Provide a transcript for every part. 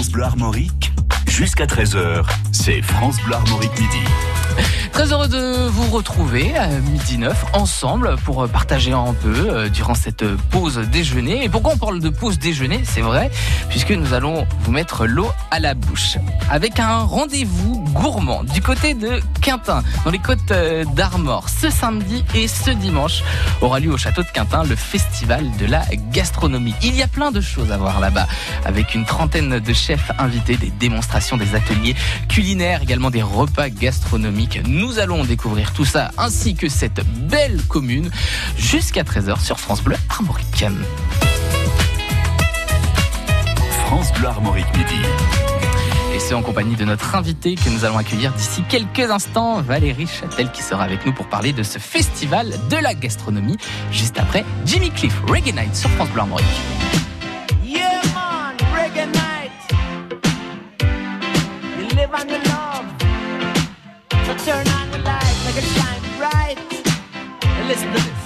France Bleu jusqu'à 13h, c'est France Bleu Armorique Midi. Très heureux de vous retrouver à midi 9 ensemble pour partager un peu euh, durant cette pause déjeuner. Et pourquoi on parle de pause déjeuner? C'est vrai, puisque nous allons vous mettre l'eau à la bouche avec un rendez-vous gourmand du côté de Quintin, dans les côtes euh, d'Armor. Ce samedi et ce dimanche aura lieu au château de Quintin le festival de la gastronomie. Il y a plein de choses à voir là-bas, avec une trentaine de chefs invités, des démonstrations, des ateliers culinaires, également des repas gastronomiques. Nous allons découvrir tout ça ainsi que cette belle commune jusqu'à 13h sur France Bleu Armorique. France Bleu Armorique Midi. Et c'est en compagnie de notre invité que nous allons accueillir d'ici quelques instants, Valérie Châtel, qui sera avec nous pour parler de ce festival de la gastronomie, juste après Jimmy Cliff, Reggae Night sur France Bleu Armorique. Live on your love. So turn on the light, make it shine bright. And listen to this.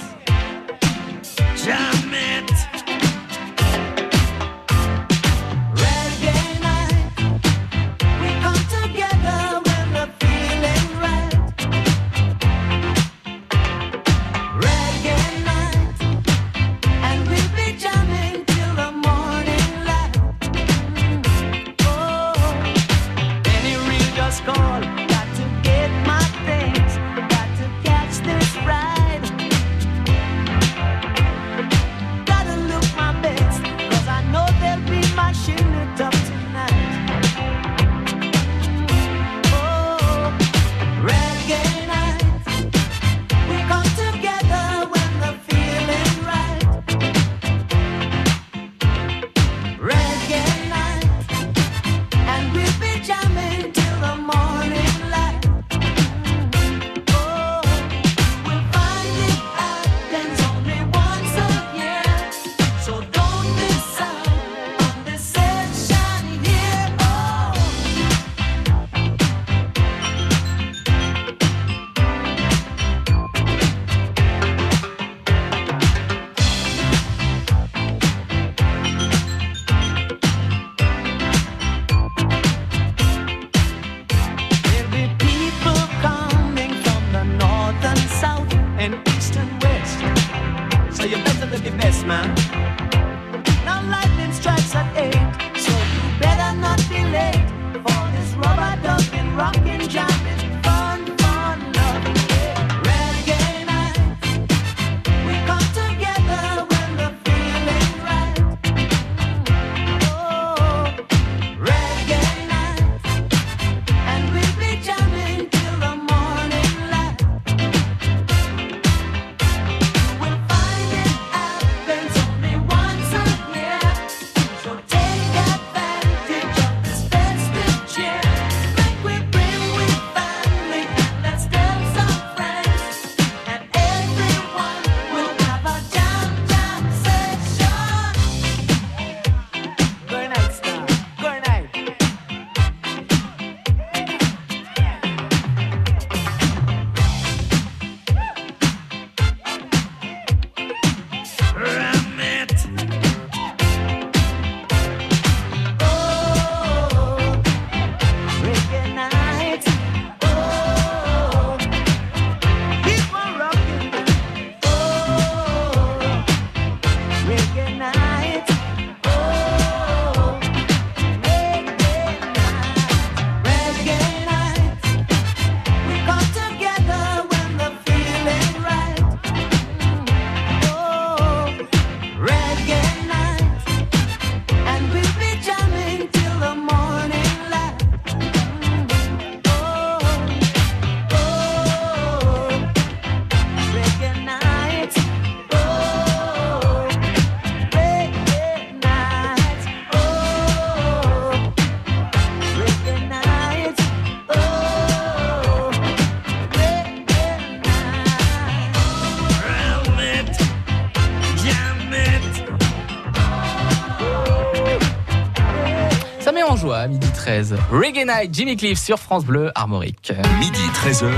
Reggae Night, Jimmy Cliff sur France Bleu Armorique. Midi 13h.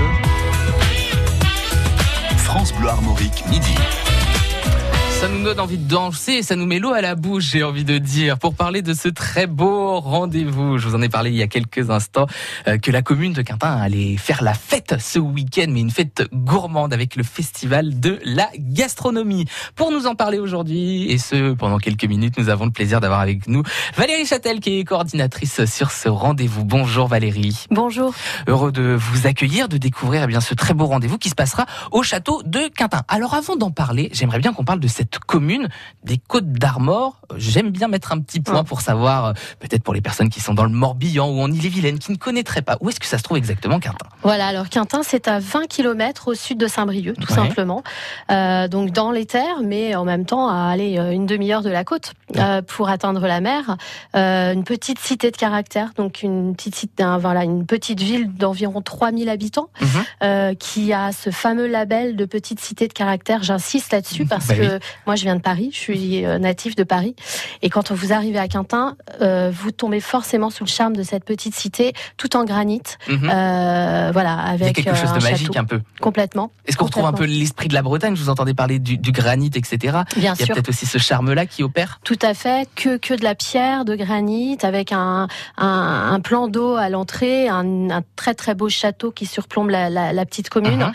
France Bleu Armorique, midi. Ça nous donne envie de danser et ça nous met l'eau à la bouche, j'ai envie de dire, pour parler de ce très beau rendez-vous. Je vous en ai parlé il y a quelques instants, euh, que la commune de Quintin allait faire la fête ce week-end, mais une fête gourmande avec le festival de la gastronomie. Pour nous en parler aujourd'hui, et ce, pendant quelques minutes, nous avons le plaisir d'avoir avec nous Valérie Châtel, qui est coordinatrice sur ce rendez-vous. Bonjour Valérie. Bonjour. Heureux de vous accueillir, de découvrir eh bien, ce très beau rendez-vous qui se passera au château de Quintin. Alors avant d'en parler, j'aimerais bien qu'on parle de cette commune des Côtes d'Armor. J'aime bien mettre un petit point pour savoir, euh, peut-être pour les personnes qui sont dans le Morbihan ou en Ille-et-Vilaine, qui ne connaîtraient pas, où est-ce que ça se trouve exactement Quintin Voilà, alors Quintin, c'est à 20 km au sud de Saint-Brieuc, tout Ouais. simplement. Euh, donc dans les terres, mais en même temps à aller euh, une demi-heure de la côte euh, pour atteindre la mer. Euh, une petite cité de caractère, donc une petite, cité- un- voilà, une petite ville d'environ 3000 habitants Mhm. qui a ce fameux label de petite cité de caractère. J'insiste là-dessus parce Bah oui. Moi je viens de Paris, je suis euh, natif de Paris. Et quand vous arrivez à Quintin, euh, vous tombez forcément sous le charme de cette petite cité, tout en granit. Mhm. Euh, voilà, Il y a avec quelque euh, chose de magique château. un peu. Complètement. Est-ce qu'on retrouve un peu l'esprit de la Bretagne? Je vous entendais parler du, du granit, etc. Bien Il y a sûr. peut-être aussi ce charme-là qui opère? Tout à fait, que, que de la pierre, de granit, avec un, un, un plan d'eau à l'entrée, un, un très très beau château qui surplombe la, la, la petite commune. Mhm.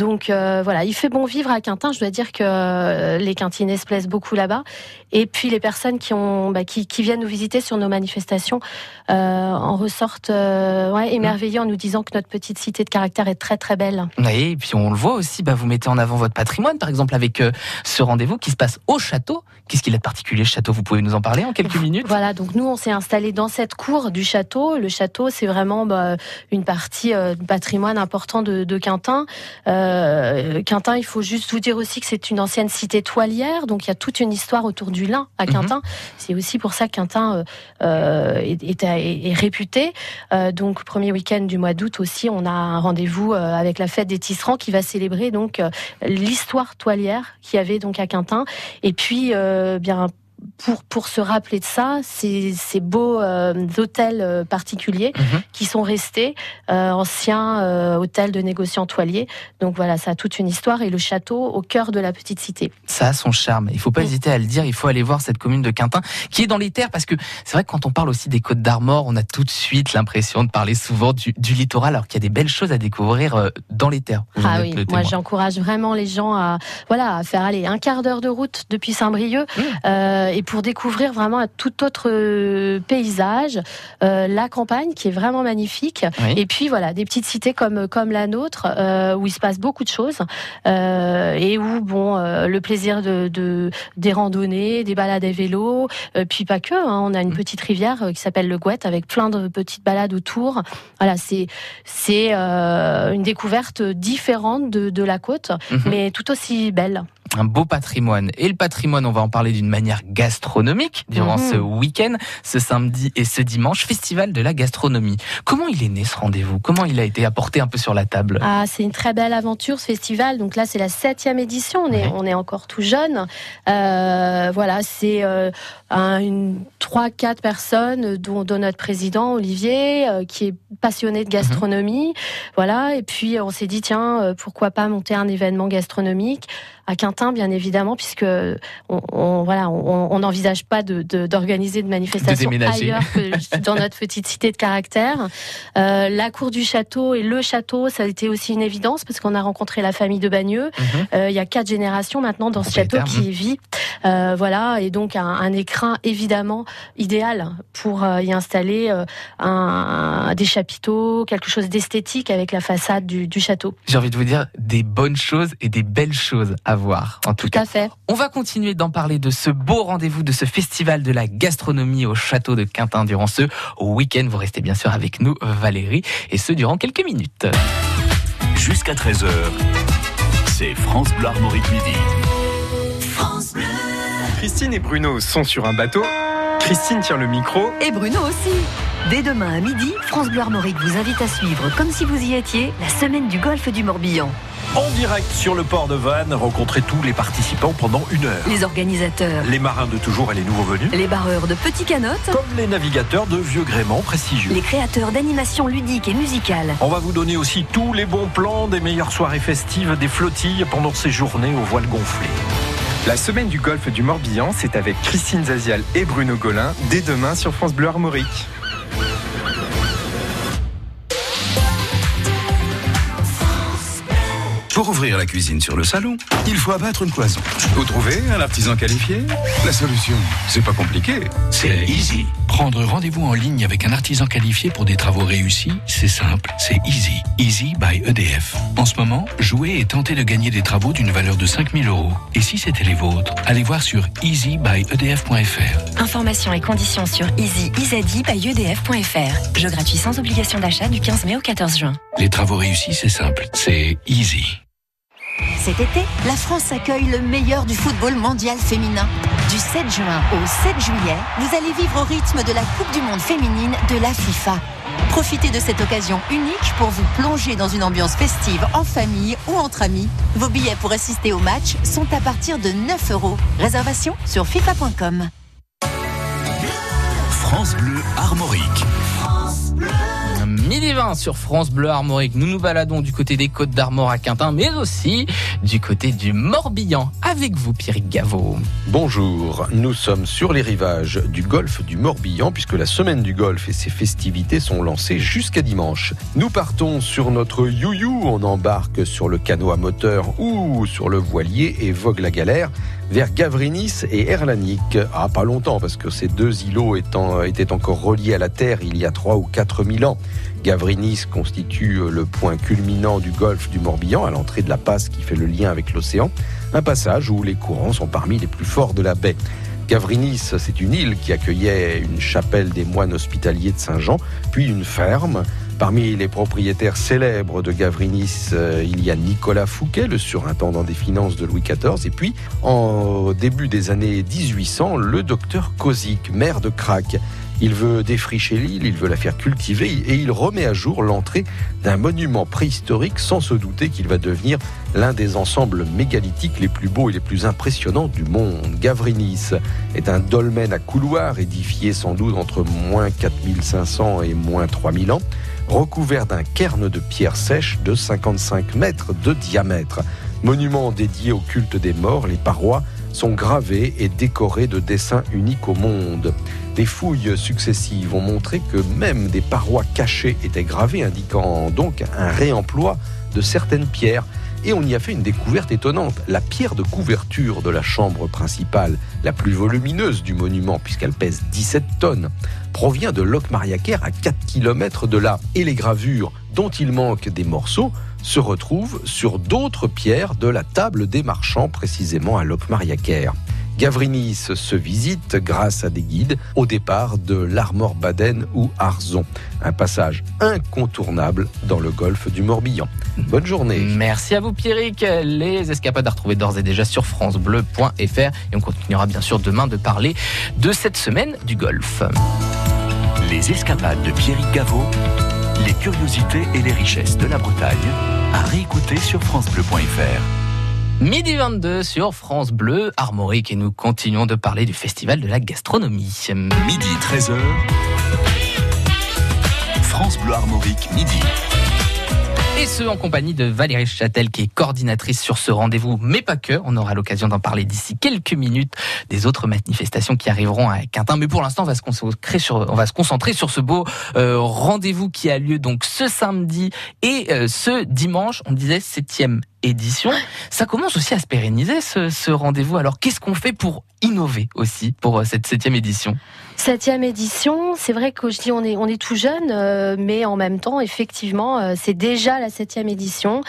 Donc euh, voilà, il fait bon vivre à Quintin. Je dois dire que euh, les Quintinais se plaisent beaucoup là-bas. Et puis les personnes qui ont, bah, qui, qui viennent nous visiter sur nos manifestations euh, en ressortent euh, ouais, émerveillées en nous disant que notre petite cité de caractère est très très belle. Oui, et puis on le voit aussi, bah, vous mettez en avant votre patrimoine, par exemple avec ce rendez-vous qui se passe au château. Qu'est-ce qu'il a de particulier ce château? Vous pouvez nous en parler en quelques minutes Voilà, donc nous on s'est installé dans cette cour du château. Le château, c'est vraiment bah, une partie du patrimoine important de, de Quintin. Euh, Quintin, il faut juste vous dire aussi que c'est une ancienne cité toilière, donc il y a toute une histoire autour du lin à Mhm. Quintin. C'est aussi pour ça que Quintin euh, euh, est, est- est- est réputé. Euh, donc premier week-end du mois d'août aussi, on a un rendez-vous euh, avec la fête des tisserands qui va célébrer donc euh, l'histoire toilière qu'il y avait donc à Quintin. Et puis euh, bien pour, pour se rappeler de ça, ces, ces beaux euh, hôtels euh, particuliers Mhm. qui sont restés, euh, anciens euh, hôtels de négociants toiliers. Donc voilà, ça a toute une histoire et le château au cœur de la petite cité. Ça a son charme. Il faut pas hésiter à le dire. Il faut aller voir cette commune de Quintin qui est dans les terres parce que c'est vrai que quand on parle aussi des Côtes d'Armor, on a tout de suite l'impression de parler souvent du, du littoral alors qu'il y a des belles choses à découvrir dans les terres. Ah oui, moi j'encourage vraiment les gens à voilà à faire aller un quart d'heure de route depuis Saint-Brieuc Mmh. Euh, et pour découvrir vraiment un tout autre euh, paysage, euh, la campagne qui est vraiment magnifique Oui. et puis voilà des petites cités comme comme la nôtre euh, où il se passe beaucoup de choses euh, et où bon euh, le plaisir de, de des randonnées, des balades à vélo, euh, puis pas que. hein, on a une Mmh. petite rivière qui s'appelle le Gouette avec plein de petites balades autour. Voilà, c'est c'est euh, une découverte différente de, de la côte, Mhm. mais tout aussi belle. Un beau patrimoine. Et le patrimoine, on va en parler d'une manière gastronomique durant Mhm. ce week-end, ce samedi et ce dimanche, festival de la gastronomie. Comment il est né ce rendez-vous? Comment il a été apporté un peu sur la table? Ah, c'est une très belle aventure ce festival. Donc là, c'est la septième édition. On est, Ouais. on est encore tout jeune. Euh, voilà, c'est euh, un- une trois, quatre personnes, dont, dont notre président Olivier, euh, qui est passionné de gastronomie. Voilà. Et puis on s'est dit tiens, euh, pourquoi pas monter un événement gastronomique à Quintin, bien évidemment, puisque on, on- voilà, on n'envisage pas de- de- d'organiser de, manifestations ailleurs que dans notre petite cité de caractère. Euh, la cour du château et le château, ça a été aussi une évidence parce qu'on a rencontré la famille de Bagneux. Mhm. Euh, il y a quatre générations maintenant dans ce château Propriétaire, qui y vit. Euh, voilà, et donc un, un écrin évidemment idéal pour y installer un, un- des chapiteaux, quelque chose d'esthétique avec la façade du, du château. J'ai envie de vous dire des bonnes choses et des belles choses à En tout, Tout cas, à fait. on va continuer d'en parler de ce beau rendez-vous, de ce festival de la gastronomie au château de Quintin durant ce week-end. Vous restez bien sûr avec nous, Valérie, et ce durant quelques minutes. Jusqu'à 13h, c'est France Bleu Armorique Midi. Christine et Bruno sont sur un bateau. Christine tient le micro. Et Bruno aussi. Dès demain à midi, France Bleu Armorique vous invite à suivre, comme si vous y étiez, la semaine du golfe du Morbihan. En direct sur le port de Vannes, rencontrez tous les participants pendant une heure. Les organisateurs, Les marins de toujours et les nouveaux venus, les barreurs de petits canottes, comme les navigateurs de vieux gréments prestigieux. les créateurs d'animations ludiques et musicales. On va vous donner aussi tous les bons plans des meilleures soirées festives des flottilles pendant ces journées aux voiles gonflées. La semaine du golfe du Morbihan, c'est avec Christine Zazial et Bruno Golin dès demain sur France Bleu Armorique. Pour ouvrir la cuisine sur le salon, il faut abattre une cloison. Vous trouvez un artisan qualifié? La solution, c'est pas compliqué, c'est easy. Prendre rendez-vous en ligne avec un artisan qualifié pour des travaux réussis, c'est simple, c'est easy. Easy by EDF. En ce moment, jouez et tentez de gagner des travaux d'une valeur de 5000 euros. Et si c'était les vôtres, allez voir sur easybyedf.fr. Informations et conditions sur easy-by-edf.fr. Jeu gratuit sans obligation d'achat du 15 mai au 14 juin. Les travaux réussis, c'est simple, c'est easy. Cet été, la France accueille le meilleur du football mondial féminin. Du 7 juin au 7 juillet, vous allez vivre au rythme de la Coupe du Monde féminine de la FIFA. Profitez de cette occasion unique pour vous plonger dans une ambiance festive en famille ou entre amis. Vos billets pour assister au match sont à partir de 9 euros. Réservation sur FIFA.com. France Bleu Armorique. Midi 20 sur France Bleu Armorique. Nous nous baladons du côté des Côtes d'Armor à Quintin, mais aussi du côté du Morbihan. Avec vous, Pierrick Gaveau. Bonjour, nous sommes sur les rivages du golfe du Morbihan puisque la semaine du golfe et ses festivités sont lancées jusqu'à dimanche. Nous partons sur notre you-you, on embarque sur le canot à moteur ou sur le voilier et vogue la galère vers Gavrinis et Erlanik. Ah, pas longtemps parce que ces deux îlots étant, étaient encore reliés à la Terre il y a trois ou quatre mille ans. Gavrinis constitue le point culminant du golfe du Morbihan, à l'entrée de la passe qui fait le lien avec l'océan, un passage où les courants sont parmi les plus forts de la baie. Gavrinis, c'est une île qui accueillait une chapelle des moines hospitaliers de Saint-Jean, puis une ferme. Parmi les propriétaires célèbres de Gavrinis, euh, il y a Nicolas Fouquet, le surintendant des finances de Louis XIV, et puis, en début des années 1800, le docteur Kozik, maire de Crac. Il veut défricher l'île, il veut la faire cultiver et il remet à jour l'entrée d'un monument préhistorique sans se douter qu'il va devenir l'un des ensembles mégalithiques les plus beaux et les plus impressionnants du monde. Gavrinis est un dolmen à couloir édifié sans doute entre moins 4500 et moins 3000 ans, recouvert d'un cairn de pierre sèche de 55 mètres de diamètre. Monument dédié au culte des morts, les parois sont gravées et décorées de dessins uniques au monde. Des fouilles successives ont montré que même des parois cachées étaient gravées, indiquant donc un réemploi de certaines pierres. Et on y a fait une découverte étonnante. La pierre de couverture de la chambre principale, la plus volumineuse du monument, puisqu'elle pèse 17 tonnes, provient de Locmariaquer à 4 km de là. Et les gravures, dont il manque des morceaux, se retrouvent sur d'autres pierres de la table des marchands, précisément à Locmariaquer. Gavrinis se visite grâce à des guides au départ de l'Armor Baden ou Arzon, un passage incontournable dans le golfe du Morbihan. Bonne journée. Merci à vous, Pierrick. Les escapades à retrouver d'ores et déjà sur FranceBleu.fr et on continuera bien sûr demain de parler de cette semaine du golfe. Les escapades de Pierrick Gaveau, les curiosités et les richesses de la Bretagne, à réécouter sur FranceBleu.fr. Midi 22 sur France Bleu Armorique et nous continuons de parler du festival de la gastronomie. Midi 13h. France Bleu Armorique, midi. Et ce, en compagnie de Valérie Châtel, qui est coordinatrice sur ce rendez-vous, mais pas que. On aura l'occasion d'en parler d'ici quelques minutes des autres manifestations qui arriveront à Quintin. Mais pour l'instant, on va se concentrer sur, ce beau euh, rendez-vous qui a lieu donc ce samedi et euh, ce dimanche. On disait septième édition. Ça commence aussi à se pérenniser ce, rendez-vous. Alors, qu'est-ce qu'on fait pour innover aussi pour euh, cette septième édition? Septième édition, c'est vrai que je dis on est on est tout jeune, euh, mais en même temps, effectivement, euh, c'est déjà la septième édition.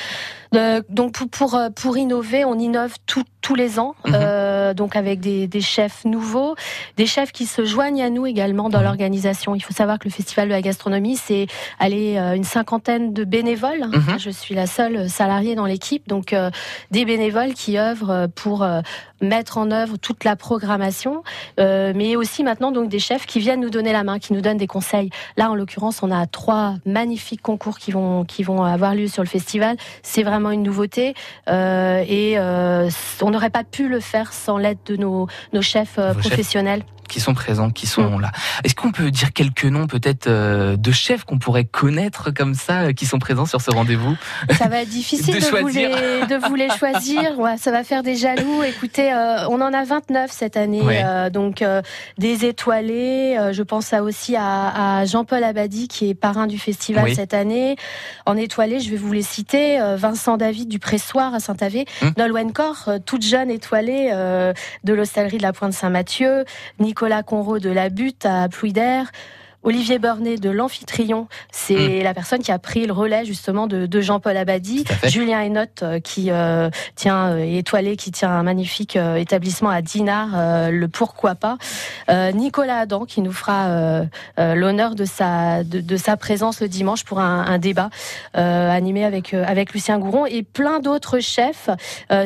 Euh, donc pour, pour pour innover, on innove tout, tous les ans, Mhm. euh, donc avec des, des chefs nouveaux, des chefs qui se joignent à nous également dans Mhm. l'organisation. Il faut savoir que le festival de la gastronomie, c'est aller euh, une cinquantaine de bénévoles. Mhm. Je suis la seule salariée dans l'équipe, donc euh, des bénévoles qui œuvrent pour euh, mettre en œuvre toute la programmation, euh, mais aussi maintenant donc des chefs qui viennent nous donner la main, qui nous donnent des conseils. Là, en l'occurrence, on a trois magnifiques concours qui vont qui vont avoir lieu sur le festival. C'est vraiment une nouveauté euh, et euh, on n'aurait pas pu le faire sans l'aide de nos nos chefs euh, chefs. Qui sont présents, qui sont là. Est-ce qu'on peut dire quelques noms peut-être euh, de chefs qu'on pourrait connaître comme ça, euh, qui sont présents sur ce rendez-vous? Ça va être difficile De de, vous les, de vous les choisir. Ouais, ça va faire des jaloux. Écoutez, euh, on en a 29 cette année. Euh, donc, euh, des étoilés. je pense à aussi à, à Jean-Paul Abadi, qui est parrain du festival Oui. cette année. En étoilé, je vais vous les citer. Vincent David du Pressoir à Saint-Avé. Hum. Nolwenn toute jeune étoilée de l'hostellerie de la Pointe Saint-Mathieu. Nicolas Conraud de la Butte à Plouider. Olivier Burnet de l'Amphitryon, c'est la personne qui a pris le relais justement de, de Jean-Paul Abadi. Julien Hainaut euh, qui euh, tient euh, étoilé, qui tient un magnifique euh, établissement à Dinard, euh, le pourquoi pas. Nicolas Adam qui nous fera l'honneur de sa de, de sa présence le dimanche pour un, un débat animé avec avec Lucien Gouron et plein d'autres chefs.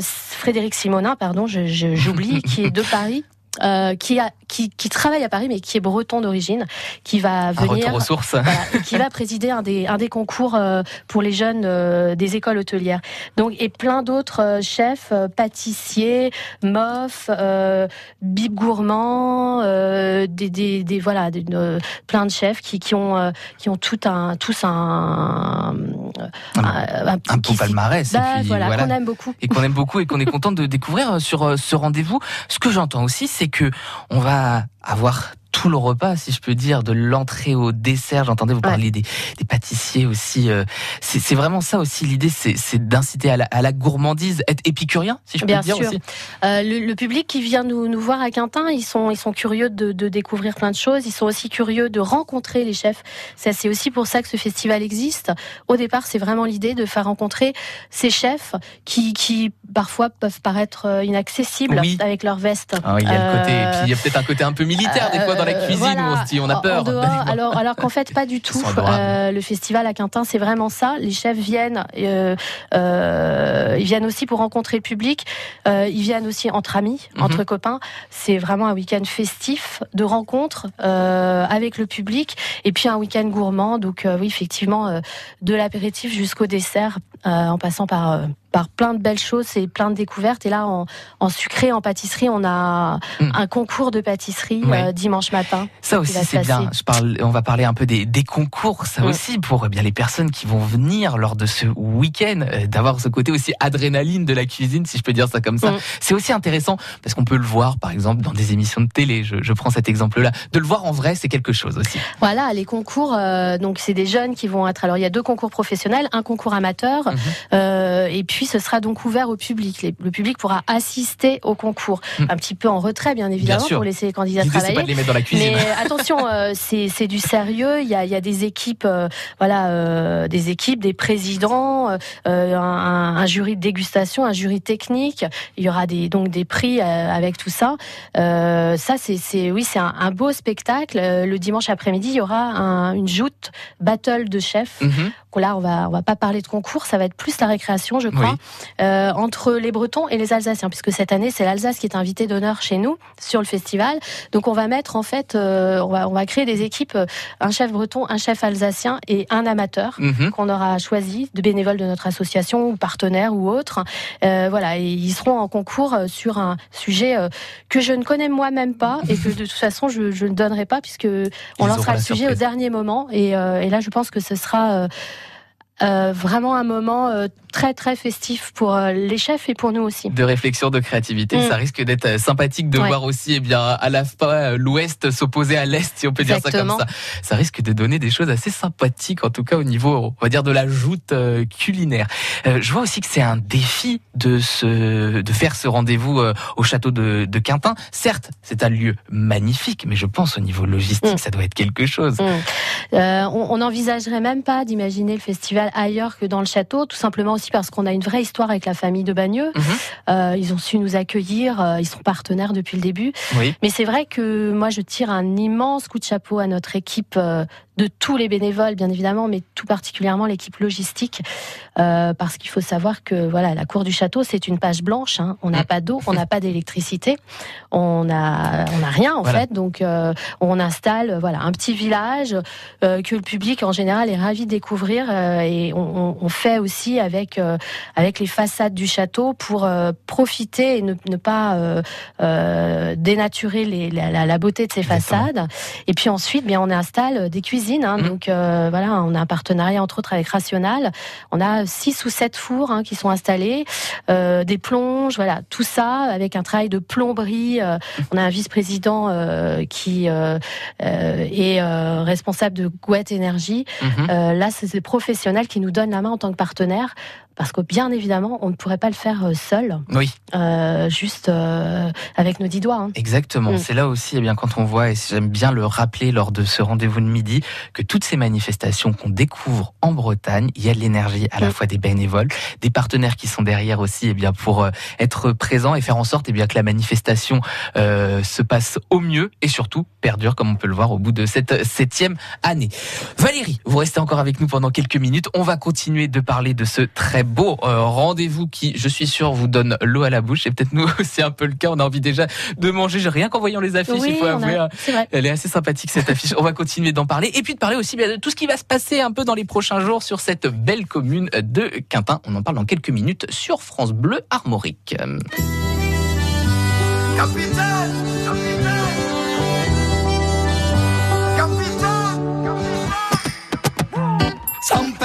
Frédéric Simonin, pardon, j'oublie, qui est de Paris. Euh, qui, a, qui, qui travaille à Paris mais qui est breton d'origine, qui va Un venir retour aux sources. voilà, et qui va présider un des, un des concours euh, pour les jeunes euh, des écoles hôtelières. Donc, et plein d'autres chefs, pâtissiers, mofs, bib gourmands, des, des, des- voilà, des- plein de chefs qui, qui ont, qui ont tout un, tous un, un, un petit- Un beau palmarès. et Bah, puis, voilà, voilà. qu'on aime beaucoup. et qu'on aime beaucoup et qu'on est content de découvrir sur ce rendez-vous. Ce que j'entends aussi, c'est que on va avoir tout le repas, si je peux dire, de l'entrée au dessert. J'entendais vous parler des, des pâtissiers aussi. euh, C'est vraiment ça aussi l'idée, c'est d'inciter à la, à la gourmandise, être épicurien, si je peux Bien dire sûr. aussi. Euh, le, le public qui vient nous, nous voir à Quintin, ils sont, ils sont curieux de, de découvrir plein de choses. Ils sont aussi curieux de rencontrer les chefs. Ça, c'est aussi pour ça que ce festival existe. Au départ, c'est vraiment l'idée de faire rencontrer ces chefs qui, qui parfois peuvent paraître euh, inaccessibles Oui. avec leur veste. Ah, il y a le côté, et Euh, puis il y a peut-être un côté un peu militaire des fois dans la euh, cuisine voilà. où on se dit on a peur. dehors, alors, alors qu'en fait, pas du tout. Euh, le festival à Quintin, c'est vraiment ça. Les chefs viennent, euh, euh, ils viennent aussi pour rencontrer le public. Ils viennent aussi entre amis, Mhm. entre copains. C'est vraiment un week-end festif de rencontres avec le public et puis un week-end gourmand. Donc oui, effectivement, de l'apéritif jusqu'au dessert, en passant par par plein de belles choses et plein de découvertes. Et là, en, en sucré, en pâtisserie, on a Mm. un concours de pâtisserie Ouais. euh, dimanche matin. Ça aussi c'est bien. Je parle, on va parler un peu des, des concours, ça Mm. aussi pour eh bien les personnes qui vont venir lors de ce week-end, euh, d'avoir ce côté aussi adrénaline de la cuisine, si je peux dire ça comme ça. Mm. C'est aussi intéressant parce qu'on peut le voir, par exemple, dans des émissions de télé. Je, je prends cet exemple-là. De le voir en vrai, c'est quelque chose aussi. Voilà, les concours, euh, donc c'est des jeunes qui vont être. Alors il y a deux concours professionnels, un concours amateur, Mhm. et puis ce sera donc ouvert au public. Les- le public pourra assister au concours, Mhm. un petit peu en retrait bien évidemment pour laisser les candidats c'est pas de travailler. les mettre dans la cuisine. Mais attention, euh, c'est du sérieux. Il y a, il y a des équipes, euh, voilà, euh, des équipes, des présidents, euh, euh, un, un jury de dégustation, un jury technique. Il y aura des donc des prix euh, avec tout ça. Euh, ça, c'est oui, c'est un, un beau spectacle. Euh, Le dimanche après-midi, il y aura un- une joute battle de chefs. Mhm. Là, on va on va pas parler de concours, ça va être plus la récréation, je crois, Euh, entre les Bretons et les Alsaciens, puisque cette année c'est l'Alsace qui est invité d'honneur chez nous sur le festival. Donc on va mettre en fait, euh, on va on va créer des équipes, euh, un chef breton, un chef alsacien et un amateur Mhm. qu'on aura choisi de bénévoles de notre association ou partenaires ou autres. Euh, voilà, et ils seront en concours sur un sujet que je ne connais moi-même pas et que de toute façon je, je ne donnerai pas puisque on Ils lancera le sujet au dernier moment. Et, et là, je pense que ce sera euh, vraiment un moment euh, très très festif pour euh, les chefs et pour nous aussi. de réflexion, de créativité. Mm. Ça risque d'être sympathique de Ouais. voir aussi, eh bien, à la fois l'Ouest s'opposer à l'Est, si on peut dire ça comme ça. Ça risque de donner des choses assez sympathiques, en tout cas au niveau, on va dire, de la joute culinaire. Je vois aussi que c'est un défi de se, de faire ce rendez-vous au château de, de Quintin. Certes, c'est un lieu magnifique, mais je pense au niveau logistique, Mm. ça doit être quelque chose. Mm. On on n'envisagerait même pas d'imaginer le festival ailleurs que dans le château, tout simplement aussi parce qu'on a une vraie histoire avec la famille de Bagneux. Mhm. Euh, ils ont su nous accueillir, euh, ils sont partenaires depuis le début. Oui. Mais c'est vrai que moi, je tire un immense coup de chapeau à notre équipe euh, de tous les bénévoles, bien évidemment, mais tout particulièrement l'équipe logistique, euh, parce qu'il faut savoir que voilà, la cour du château, c'est une page blanche. hein. On n'a Mm. pas d'eau, on n'a pas d'électricité, on a, on a rien en Voilà. fait. Donc, euh, on installe, voilà, un petit village euh, que le public en général est ravi de découvrir et, et on, fait aussi avec euh, avec les façades du château pour euh, profiter et ne, ne pas euh, dénaturer les, la, beauté de ces Exactement. façades. Et puis ensuite, bien on installe des cuisines. hein. Mhm. donc voilà, on a un partenariat entre autres avec Rational. On a six ou sept fours hein, qui sont installés, des plonges, voilà, tout ça avec un travail de plomberie. euh, on a un vice-président euh, qui euh, est responsable de Gouette Énergie. Mhm. Euh, là, c'est des professionnels qui nous donnent la main en tant que partenaire. Parce que bien évidemment, on ne pourrait pas le faire euh, seul, Oui, euh, juste euh, avec nos dix doigts. hein. exactement. Mm. C'est là aussi, eh bien, quand on voit, et j'aime bien le rappeler lors de ce rendez-vous de midi, que toutes ces manifestations qu'on découvre en Bretagne, il y a de l'énergie à la Mm. fois des bénévoles, des partenaires qui sont derrière aussi, eh bien, pour euh, être présents et faire en sorte, eh bien, que la manifestation se passe au mieux et surtout perdure, comme on peut le voir au bout de cette septième année. Valérie, vous restez encore avec nous pendant quelques minutes. On va continuer de parler de ce très beau euh, rendez-vous qui, je suis sûr, vous donne l'eau à la bouche. Et peut-être nous, c'est un peu le cas. On a envie déjà de manger. Rien qu'en voyant les affiches, il faut avouer. a- hein. Elle est assez sympathique cette affiche. On va continuer d'en parler et puis de parler aussi bien de tout ce qui va se passer un peu dans les prochains jours sur cette belle commune de Quintin. On en parle dans quelques minutes sur France Bleu Armorique. Capitaine, capitaine, capitaine,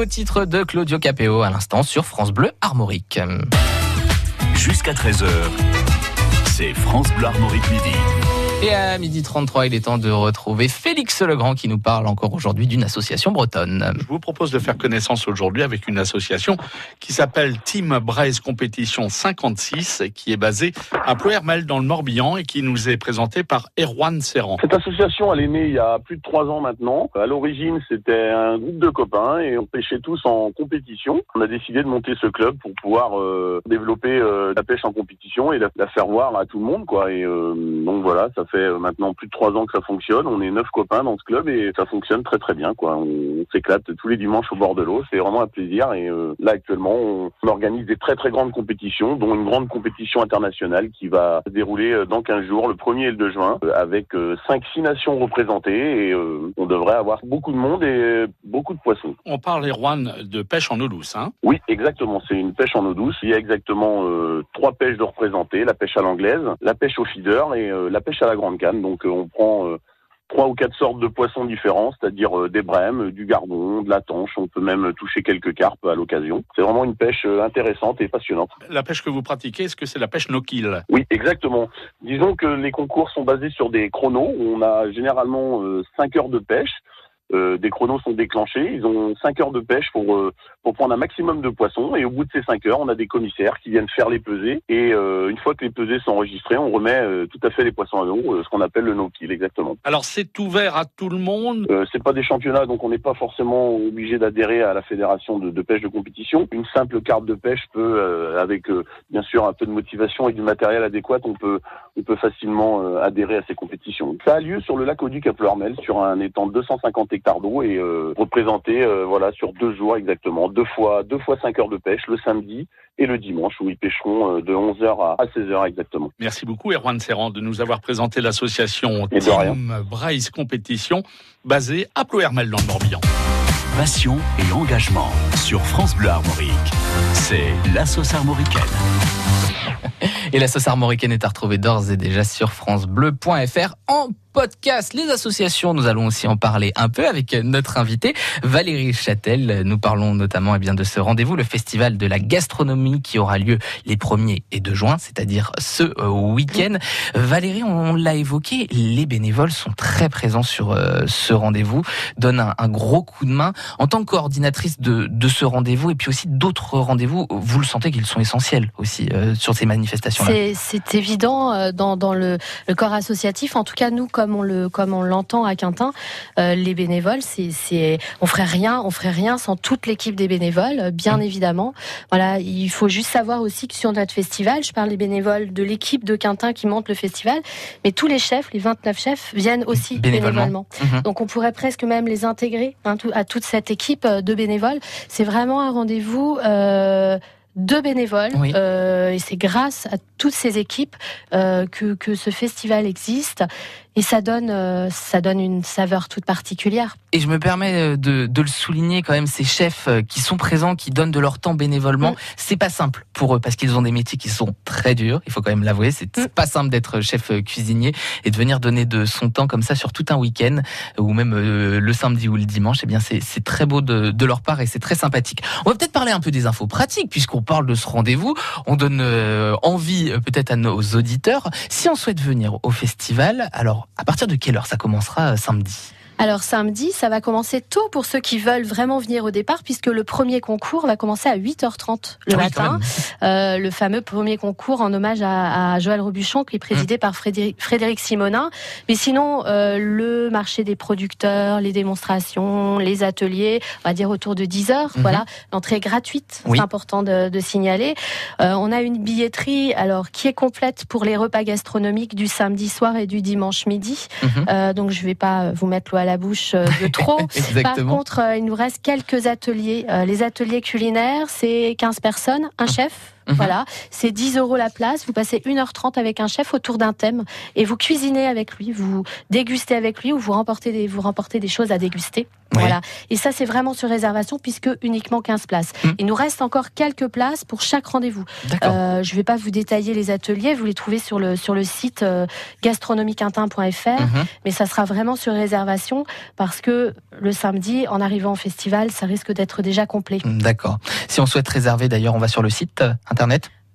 nouveau titre de Claudio Capéo à l'instant sur France Bleu Armorique. Jusqu'à 13h, c'est France Bleu Armorique Midi. Et à midi 33, il est temps de retrouver Félix Legrand qui nous parle encore aujourd'hui d'une association bretonne. Je vous propose de faire connaissance aujourd'hui avec une association qui s'appelle Team Braise Compétition 56 qui est basée à Ploermel dans le Morbihan et qui nous est présentée par Erwan Serran. Cette association, elle est née il y a plus de trois ans maintenant. À l'origine, c'était un groupe de copains et on pêchait tous en compétition. On a décidé de monter ce club pour pouvoir euh, développer euh, la pêche en compétition et la, la, faire voir à tout le monde, quoi. Et euh, donc voilà, ça fait maintenant plus de trois ans que ça fonctionne. On est neuf copains dans ce club et ça fonctionne très très bien, quoi. On, s'éclate tous les dimanches au bord de l'eau. C'est vraiment un plaisir. Et euh, là actuellement, on, organise des très très grandes compétitions, dont une grande compétition internationale qui va se dérouler euh, dans 15 jours, le 1er et le 2 juin, euh, avec cinq, six nations représentées et on devrait avoir beaucoup de monde et beaucoup de poissons. On parle, Erwan, de pêche en eau douce, hein? Oui, exactement. C'est une pêche en eau douce. Il y a exactement euh, trois pêches de représentées la pêche à l'anglaise, la pêche au feeder et euh, la pêche à la grande canne. Donc euh, on prend trois ou quatre sortes de poissons différents, c'est-à-dire des brèmes, du gardon, de la tanche. On peut même toucher quelques carpes à l'occasion. C'est vraiment une pêche intéressante et passionnante. La pêche que vous pratiquez, est-ce que c'est la pêche no-kill? Oui, exactement. Disons que les concours sont basés sur des chronos. On a généralement cinq heures de pêche. Euh, des chronos sont déclenchés. Ils ont 5 heures de pêche pour, euh, pour prendre un maximum de poissons. Et au bout de ces 5 heures, on a des commissaires qui viennent faire les pesées. Et euh, une fois que les pesées sont enregistrées, on remet tout à fait les poissons à l'eau, ce qu'on appelle le no-kill, exactement. Alors c'est ouvert à tout le monde? C'est pas des championnats, donc on n'est pas forcément obligé d'adhérer à la fédération de, de, pêche de compétition. Une simple carte de pêche peut, avec bien sûr un peu de motivation et du matériel adéquat, on peut, on peut facilement adhérer à ces compétitions. Ça a lieu sur le lac Auduc à Pleurmel, sur un étang de 250 hectares d'eau et euh, représenté euh, voilà sur deux jours exactement, deux fois deux fois cinq heures de pêche le samedi et le dimanche où ils pêcheront euh, de 11h à 16h exactement. Merci beaucoup Erwan Serran de nous avoir présenté l'association Team Bryce Compétition basée à Ploermel dans le Morbihan. Passion et engagement sur France Bleu Armorique. C'est la sauce armoricaine. Et la sauce armoricaine est à retrouver d'ores et déjà sur francebleu.fr en podcast. Les associations, nous allons aussi en parler un peu avec notre invité Valérie Châtel. Nous parlons notamment eh bien, de ce rendez-vous, le festival de la gastronomie qui aura lieu les 1er et 2 juin, c'est-à-dire ce euh, week-end. Valérie, on l'a évoqué, les bénévoles sont très présents sur euh, ce rendez-vous, donnent un, gros coup de main. En tant que coordinatrice de, ce rendez-vous et puis aussi d'autres rendez-vous, vous le sentez qu'ils sont essentiels aussi euh, sur ces manifestations-là C'est évident dans, le, corps associatif. En tout cas, nous, on le comme on l'entend à Quintin, euh, les bénévoles, c'est on ferait rien, on ferait rien sans toute l'équipe des bénévoles, bien mmh. évidemment. Voilà, il faut juste savoir aussi que sur notre festival, je parle des bénévoles de l'équipe de Quintin qui monte le festival, mais tous les chefs, les 29 chefs viennent aussi bénévolement. bénévolement. Mmh. Donc on pourrait presque même les intégrer hein, à toute cette équipe euh, de bénévoles. C'est vraiment un rendez-vous euh, de bénévoles oui. euh, et c'est grâce à toutes ces équipes euh, que, que ce festival existe et ça donne euh, ça donne une saveur toute particulière. Et je me permets euh, de, de, le souligner quand même, ces chefs euh, qui sont présents, qui donnent de leur temps bénévolement, mmh. c'est pas simple pour eux parce qu'ils ont des métiers qui sont très durs. Il faut quand même l'avouer, c'est mmh. pas simple d'être chef cuisinier et de venir donner de son temps comme ça sur tout un week-end ou même euh, le samedi ou le dimanche. Eh bien, c'est très beau de, de, leur part et c'est très sympathique. On va peut-être parler un peu des infos pratiques puisqu'on parle de ce rendez-vous. On donne euh, envie peut-être à nos auditeurs. Si on souhaite venir au festival, alors à partir de quelle heure ça commencera samedi? Alors samedi, ça va commencer tôt pour ceux qui veulent vraiment venir au départ, puisque le premier concours va commencer à 8h30 le oui, matin. Euh, le fameux premier concours en hommage à, à Joël Robuchon, qui est présidé mmh. par Frédéric, Frédéric, Simonin. Mais sinon, euh, le marché des producteurs, les démonstrations, les ateliers, on va dire autour de 10h. Mmh. Voilà, l'entrée est gratuite, oui. c'est important de, de signaler. Euh, on a une billetterie, alors qui est complète pour les repas gastronomiques du samedi soir et du dimanche midi. Mmh. donc je vais pas vous mettre l'eau à la bouche euh, de trop. Par contre, euh, il nous reste quelques ateliers. Euh, les ateliers culinaires, c'est 15 personnes, un chef. Mmh. Voilà, c'est 10 euros la place. Vous passez 1h30 avec un chef autour d'un thème et vous cuisinez avec lui, vous dégustez avec lui ou vous remportez des, vous remportez des choses à déguster. Voilà. Et ça, c'est vraiment sur réservation puisque uniquement 15 places. Mmh. Il nous reste encore quelques places pour chaque rendez-vous. Euh, je ne vais pas vous détailler les ateliers, vous les trouvez sur le, sur le site euh, gastronomiequintin.fr, mmh. mais ça sera vraiment sur réservation parce que le samedi, en arrivant au festival, ça risque d'être déjà complet. D'accord. Si on souhaite réserver, d'ailleurs, on va sur le site internet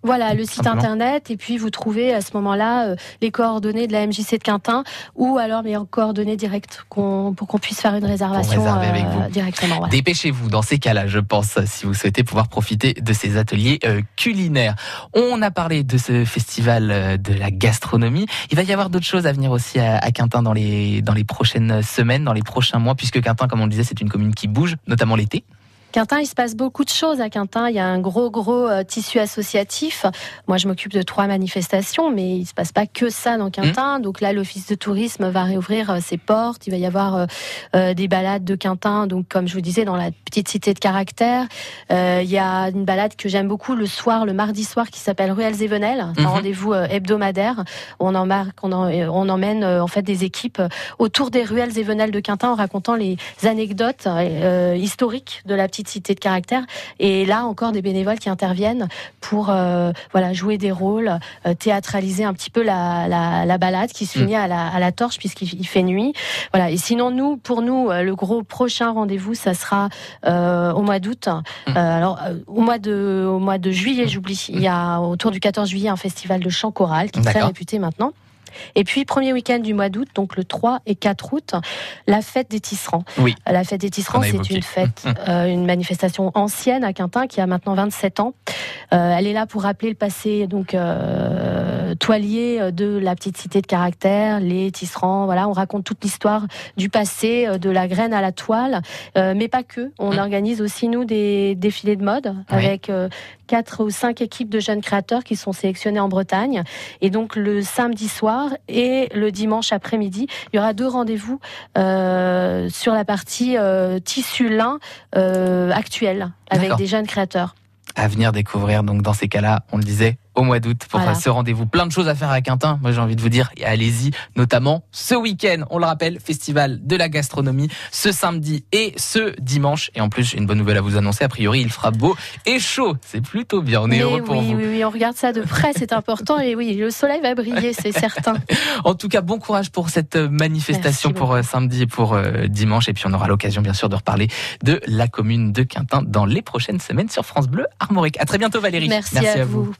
Voilà, le site Simplement. internet, et puis vous trouvez à ce moment-là euh, les coordonnées de la MJC de Quintin, ou alors les coordonnées directes pour qu'on puisse faire une réservation avec euh, vous. directement. voilà. Dépêchez-vous dans ces cas-là, je pense, si vous souhaitez pouvoir profiter de ces ateliers euh, culinaires. On a parlé de ce festival de la gastronomie. Il va y avoir d'autres choses à venir aussi à, à Quintin dans les, dans les prochaines semaines, dans les prochains mois, puisque Quintin, comme on le disait, c'est une commune qui bouge, notamment l'été. Quintin, il se passe beaucoup de choses à Quintin. Il y a un gros, gros euh, tissu associatif. Moi, je m'occupe de trois manifestations, mais il se passe pas que ça dans Quintin. Donc là, l'office de tourisme va réouvrir euh, ses portes. Il va y avoir euh, des balades de Quintin. Donc, comme je vous disais, dans la petite cité de caractère, il y a une balade que j'aime beaucoup le soir, le mardi soir, qui s'appelle Ruelles et Venelles. C'est un Mhm. rendez-vous hebdomadaire. On, on, en- on emmène en fait des équipes autour des ruelles et venelles de Quintin en racontant les anecdotes historiques de la petite cité de caractère. Et là encore des bénévoles qui interviennent pour euh, voilà jouer des rôles, euh, théâtraliser un petit peu la, la, la balade qui se Mm. finit à la, à la torche puisqu'il il fait nuit. Voilà. Et sinon nous, pour nous, euh, le gros prochain rendez-vous, ça sera euh, au mois d'août. Euh, alors au mois de au mois de juillet, j'oublie. Il y a autour du 14 juillet un festival de chant choral qui est très réputé maintenant. Et puis, premier week-end du mois d'août, donc le 3 et 4 août, la fête des tisserands. Oui. La fête des tisserands, c'est une fête, euh, une manifestation ancienne à Quintin qui a maintenant 27 ans. Euh, elle est là pour rappeler le passé donc euh, toilier de la petite cité de caractère, les tisserands. Voilà, on raconte toute l'histoire du passé, euh, de la graine à la toile, Euh, mais pas que. On organise aussi nous des défilés de mode avec euh, quatre ou cinq équipes de jeunes créateurs qui sont sélectionnés en Bretagne. Et donc le samedi soir et le dimanche après-midi, il y aura deux rendez-vous euh, sur la partie euh, tissu lin euh, actuelle avec des jeunes créateurs. À venir découvrir, donc dans ces cas-là, on le disait, au mois d'août pour Voilà. ce rendez-vous. Plein de choses à faire à Quintin. Moi, j'ai envie de vous dire, allez-y, notamment ce week-end. On le rappelle, festival de la gastronomie ce samedi et ce dimanche. Et en plus, j'ai une bonne nouvelle à vous annoncer. A priori, il fera beau et chaud. C'est plutôt bien. On est Mais heureux pour oui, vous. oui, oui, on regarde ça de près, c'est important. Et oui, le soleil va briller, c'est certain. En tout cas, bon courage pour cette euh, manifestation Merci pour euh, samedi et pour euh, dimanche. Et puis, on aura l'occasion, bien sûr, de reparler de la commune de Quintin dans les prochaines semaines sur France Bleu Armorique. À très bientôt, Valérie. Merci, à, vous.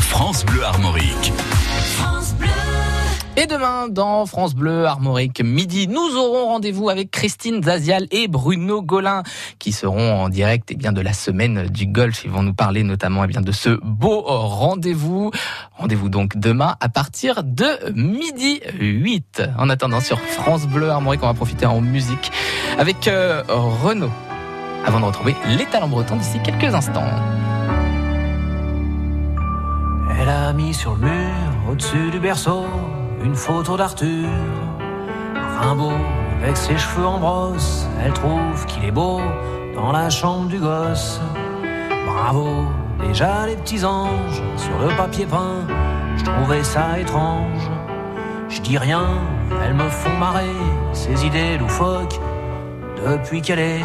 France Bleu Armorique. Et demain, dans France Bleu Armorique Midi, nous aurons rendez-vous avec Christine Zazial et Bruno Golin, qui seront en direct eh bien, de la semaine du golf. Ils vont nous parler notamment eh bien, de ce beau rendez-vous. Rendez-vous donc demain à partir de midi 8. En attendant, sur France Bleu Armorique, on va profiter en musique avec euh, Renaud. Avant de retrouver les talents bretons d'ici quelques instants. Elle a mis sur le mur, au-dessus du berceau, une photo d'Arthur. Rimbaud, avec ses cheveux en brosse, elle trouve qu'il est beau dans la chambre du gosse. Bravo, déjà les petits anges sur le papier peint, je trouvais ça étrange. Je dis rien, elles me font marrer, ces idées loufoques, depuis qu'elle est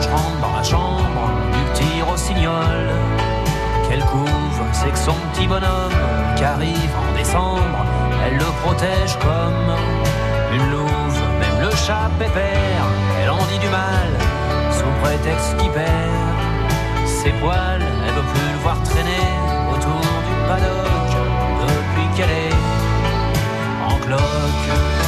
je rentre dans la chambre du petit rossignol. Qu'elle couvre, c'est que son petit bonhomme qui arrive en décembre, elle le protège comme une louve. Même le chat pépère, elle en dit du mal sous prétexte qu'il perd ses poils. Elle veut plus le voir traîner autour paddock depuis qu'elle est en cloque.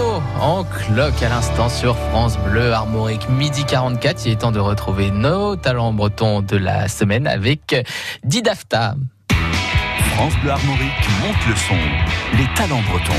en cloque à l'instant sur France Bleu Armorique midi 44. Il est temps de retrouver nos talents bretons de la semaine avec Didafta. France Bleu Armorique monte le son. Les talents bretons.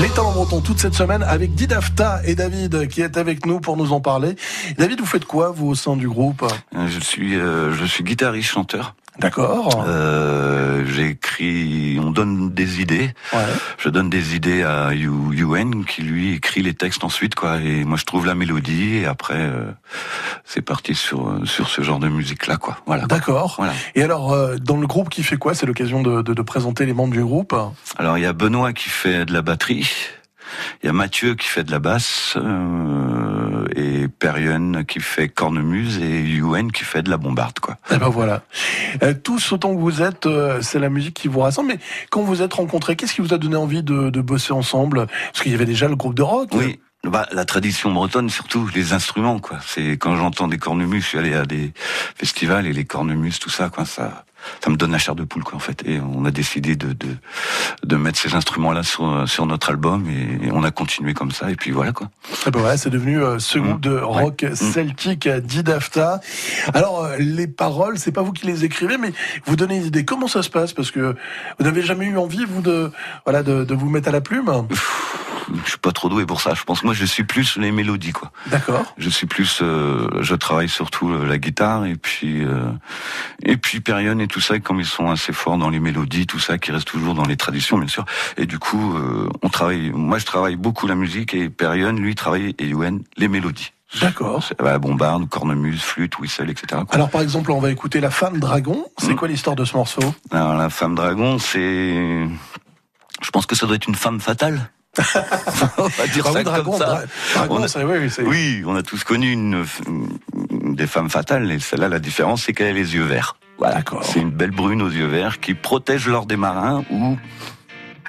Les talents bretons toute cette semaine avec Didafta et David qui est avec nous pour nous en parler. David, vous faites quoi vous au sein du groupe? Je suis euh, je suis guitariste chanteur. D'accord. Euh, J'écris, on donne des idées. Ouais. Je donne des idées à Yu- Yuen qui lui écrit les textes ensuite quoi. Et moi je trouve la mélodie et après euh, c'est parti sur sur ce genre de musique là quoi. Voilà. D'accord. Voilà. Et alors, euh, dans le groupe qui fait quoi? C'est l'occasion de, de- de présenter les membres du groupe? Alors il y a Benoît qui fait de la batterie, il y a Mathieu qui fait de la basse, euh, et Perion qui fait cornemuse et Yuen qui fait de la bombarde quoi. Et ben voilà. Euh, tous autant que vous êtes, euh, c'est la musique qui vous rassemble. Mais quand vous êtes rencontrés, qu'est-ce qui vous a donné envie de, de bosser ensemble? Parce qu'il y avait déjà le groupe de rock. Oui. Bah, la tradition bretonne, surtout les instruments, quoi. C'est quand j'entends des cornemuses, je suis allé à des festivals et les cornemuses, tout ça, quoi. Ça, ça me donne la chair de poule, quoi, en fait. Et on a décidé de de, de mettre ces instruments-là sur sur notre album et, on a continué comme ça. Et puis voilà, quoi. Eh ben voilà, c'est devenu euh, ce groupe de rock celtique euh, Didafta. Alors euh, les paroles, c'est pas vous qui les écrivez, mais vous donnez une idée. Comment ça se passe? Parce que vous n'avez jamais eu envie, vous, de voilà, de, de vous mettre à la plume? Je suis pas trop doué pour ça. Je pense que moi, je suis plus les mélodies, quoi. D'accord. Je suis plus, euh, je travaille surtout euh, la guitare et puis euh, et puis Perion et tout ça, comme ils sont assez forts dans les mélodies, tout ça, qui reste toujours dans les traditions, bien sûr. Et du coup, euh, on travaille. Moi, je travaille beaucoup la musique et Perion, lui, travaille et Yuen les mélodies. D'accord. Bah, bombarde, cornemuse, flûte, whistle, etc. quoi. Alors par exemple, on va écouter La Femme Dragon. C'est Mm. quoi l'histoire de ce morceau? Alors la femme dragon, c'est, je pense que ça doit être une femme fatale. on va dire ça oui, dragon, comme ça. dragon, On a- oui, on a tous connu une, une- des femmes fatales, et celle-là, la différence, c'est qu'elle a les yeux verts. Voilà. C'est une belle brune aux yeux verts qui protège l'or des marins ou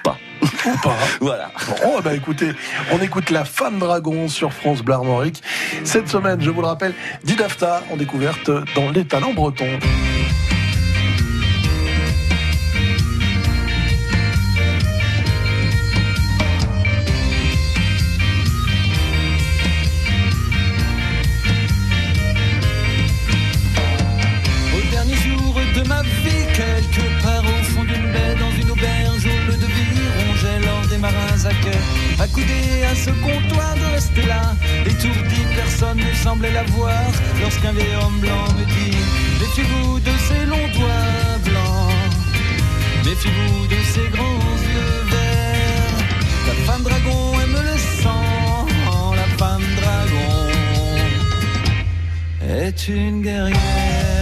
pas. Ou pas. voilà. Bon, bah écoutez, on écoute La Femme Dragon sur France Bleu Armorique. Cette semaine, je vous le rappelle, Didafta en découverte dans les talents bretons. Lorsqu'un vieil homme blanc me dit Méfiez-vous de ces longs doigts blancs, méfiez-vous de ces grands yeux verts. La femme dragon aime le sang, la femme dragon est une guerrière.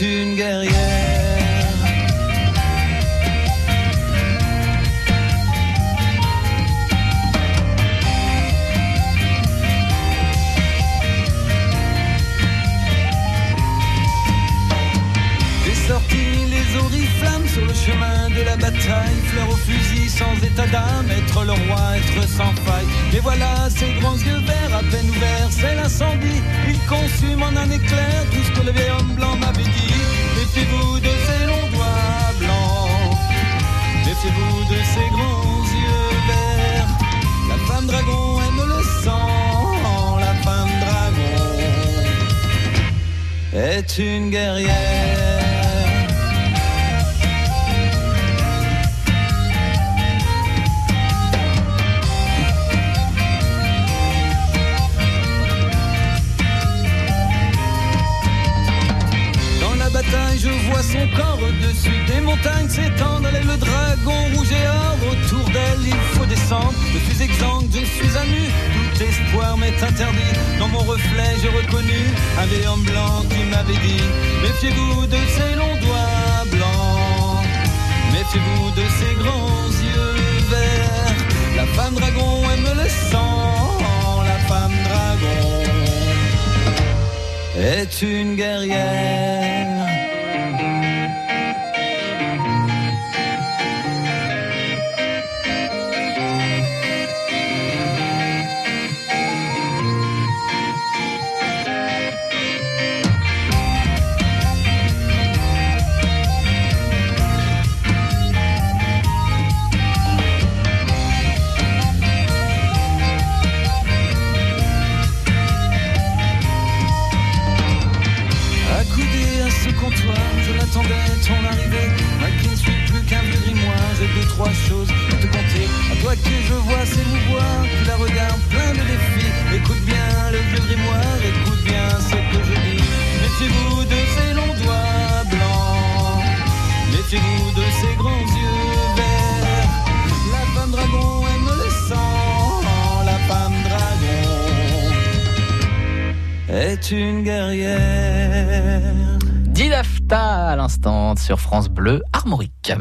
Une guerrière. Oriflammes sur le chemin de la bataille, fleur au fusil, sans état d'âme, être le roi, être sans faille. Et voilà ses grands yeux verts, à peine ouverts, c'est l'incendie. Il consume en un éclair tout ce que le vieil homme blanc dit. Méfiez-vous de ces longs doigts blancs, méfiez-vous de ces grands yeux verts. La femme dragon aime le sang, la femme dragon est une guerrière. Son corps au-dessus des montagnes s'étendre. Elle est le dragon rouge et or. Autour d'elle, il faut descendre. Je suis exsangue, je suis à nu. Tout espoir m'est interdit. Dans mon reflet, j'ai reconnu un vieil homme blanc qui m'avait dit Méfiez-vous de ces longs doigts blancs. Méfiez-vous de ces grands yeux verts. La femme dragon aime le sang. La femme dragon est une guerrière. Je vois s'émouvoir, qui la regarde plein de défis. Écoute bien le vieux grimoire, écoute bien ce que je dis. Méfiez-vous de ces longs doigts blancs, méfiez-vous de ces grands yeux verts. La femme dragon aime le sang, la femme dragon est une guerrière. Didafta à l'instant sur France Bleu Armorique.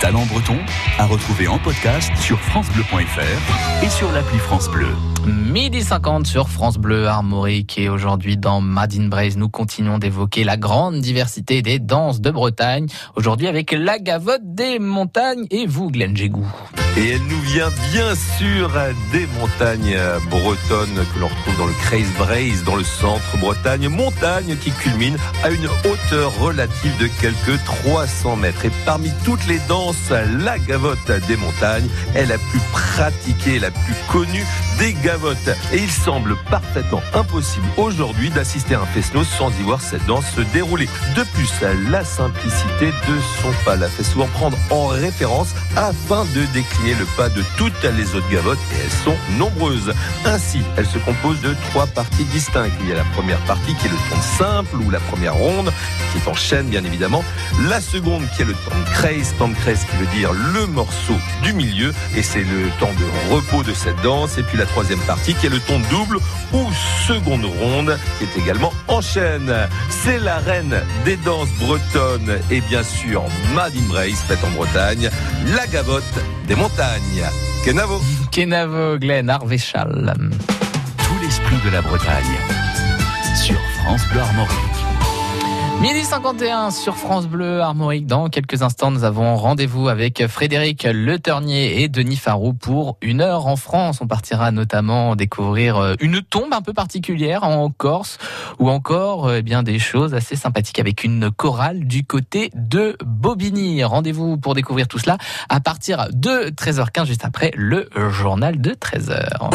Talents bretons à retrouver en podcast sur francebleu.fr et sur l'appli France Bleu. Midi 50 sur France Bleu Armorique et aujourd'hui dans Madine Braise, nous continuons d'évoquer la grande diversité des danses de Bretagne. Aujourd'hui avec la gavotte des montagnes et vous, Glenn Jégou. Et elle nous vient bien sûr des montagnes bretonnes que l'on retrouve dans le Creise Braise, dans le centre Bretagne. Montagne qui culmine à une hauteur relative de quelques 300 mètres. Et parmi toutes les danses, la gavotte des montagnes est la plus pratiquée, la plus connue des gavottes. Et il semble parfaitement impossible aujourd'hui d'assister à un fest sans y voir cette danse se dérouler. De plus, la simplicité de son pas la fait souvent prendre en référence afin de décliner le pas de toutes les autres gavottes et elles sont nombreuses. Ainsi, elle se compose de trois parties distinctes. Il y a la première partie qui est le ton simple ou la première ronde qui est en bien évidemment. La seconde qui est le temps de de kreis qui veut dire le morceau du milieu et c'est le temps de repos de cette danse. Et puis la troisième partie qui est le ton double ou seconde ronde qui est également en chaîne. C'est la reine des danses bretonnes et bien sûr Madine Brace faite en Bretagne, la gavotte des montagnes. Kenavo. Kenavo, Glenn Arvéchal. Tout l'esprit de la Bretagne sur France Bleu Armorique. Midi 51 sur France Bleu Armorique. Dans quelques instants, nous avons rendez-vous avec Frédéric Le Ternier et Denis Farou pour une heure en France. On partira notamment découvrir une tombe un peu particulière en Corse ou encore eh bien des choses assez sympathiques avec une chorale du côté de Bobigny. Rendez-vous pour découvrir tout cela à partir de 13h15 juste après le journal de 13h.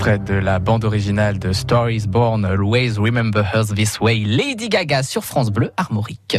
extrait de la bande originale de Stories Born Always Remember Her This Way, Lady Gaga sur France Bleu Armorique.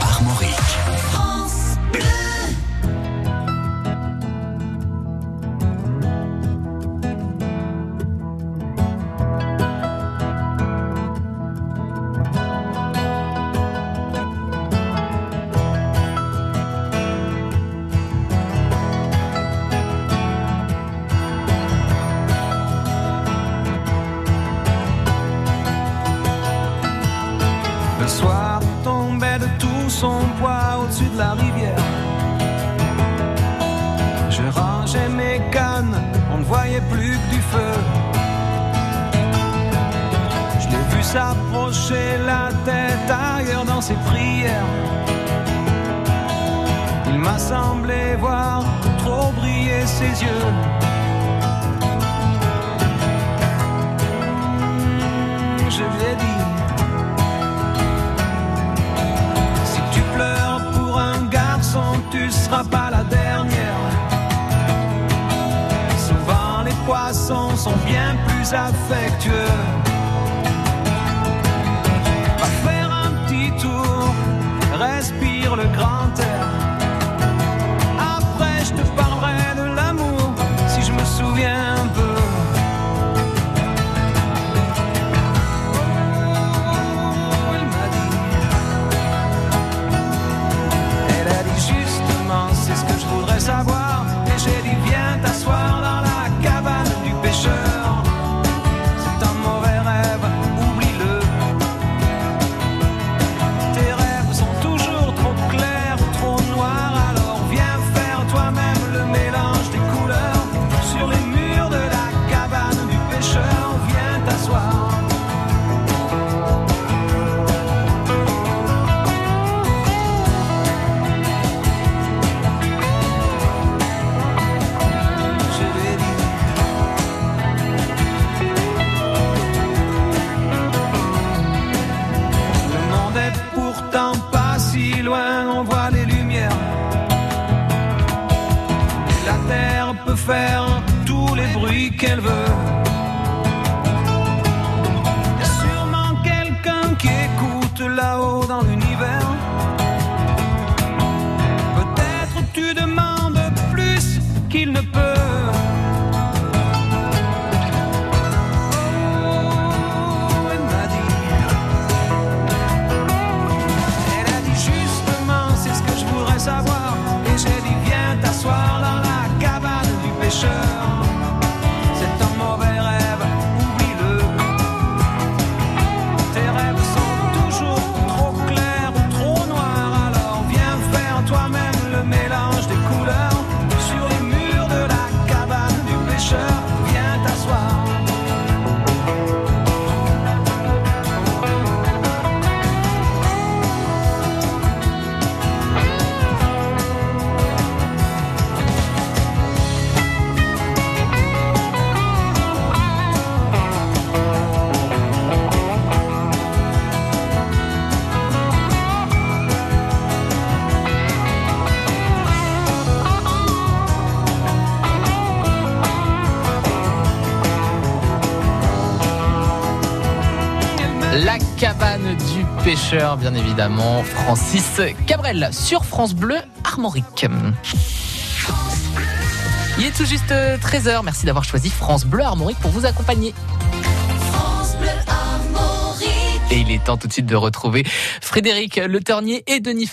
Je lui ai dit. Si tu pleures pour un garçon, tu seras pas la dernière. Souvent les poissons sont bien plus affectueux. Écoute pêcheur, bien évidemment. Francis Cabrel sur France Bleu Armorique. Il est tout juste 13h. Merci d'avoir choisi France Bleu Armorique pour vous accompagner. Et il est temps tout de suite de retrouver Frédéric Le Ternier et Denis